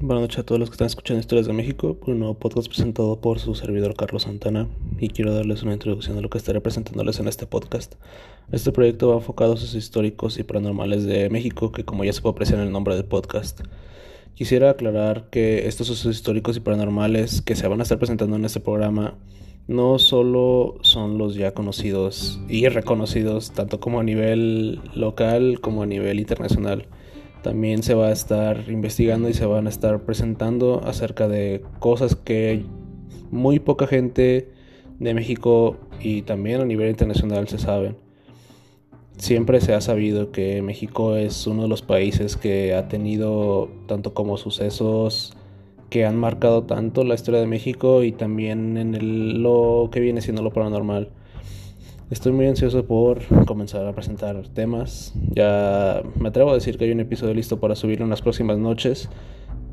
Buenas noches a todos los que están escuchando Historias de México, un nuevo podcast presentado por su servidor Carlos Santana y quiero darles una introducción de lo que estaré presentándoles en este podcast. Este proyecto va enfocado a sus históricos y paranormales de México, que como ya se puede apreciar en el nombre del podcast. Quisiera aclarar que estos sucesos históricos y paranormales que se van a estar presentando en este programa no solo son los ya conocidos y reconocidos, tanto como a nivel local como a nivel internacional también se va a estar investigando y se van a estar presentando acerca de cosas que muy poca gente de México y también a nivel internacional se saben. Siempre se ha sabido que México es uno de los países que ha tenido tanto como sucesos que han marcado tanto la historia de México y también en lo que viene siendo lo paranormal. Estoy muy ansioso por comenzar a presentar temas. Ya me atrevo a decir que hay un episodio listo para subirlo en las próximas noches.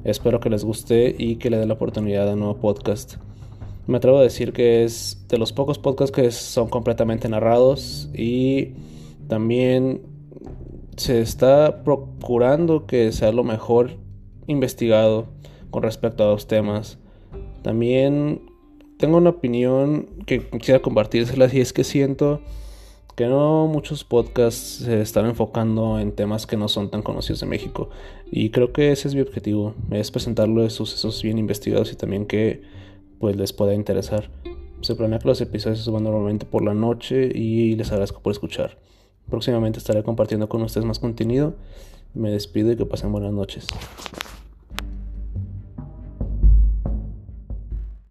Espero que les guste y que le dé la oportunidad a un nuevo podcast. Me atrevo a decir que es de los pocos podcasts que son completamente narrados y también se está procurando que sea lo mejor investigado con respecto a los temas. También tengo una opinión que quisiera compartírselas y es que siento que no muchos podcasts se están enfocando en temas que no son tan conocidos de México y creo que ese es mi objetivo, es presentarles sucesos bien investigados y también que pues les pueda interesar. Se planea que los episodios se suban normalmente por la noche y les agradezco por escuchar. Próximamente estaré compartiendo con ustedes más contenido. Me despido y que pasen buenas noches.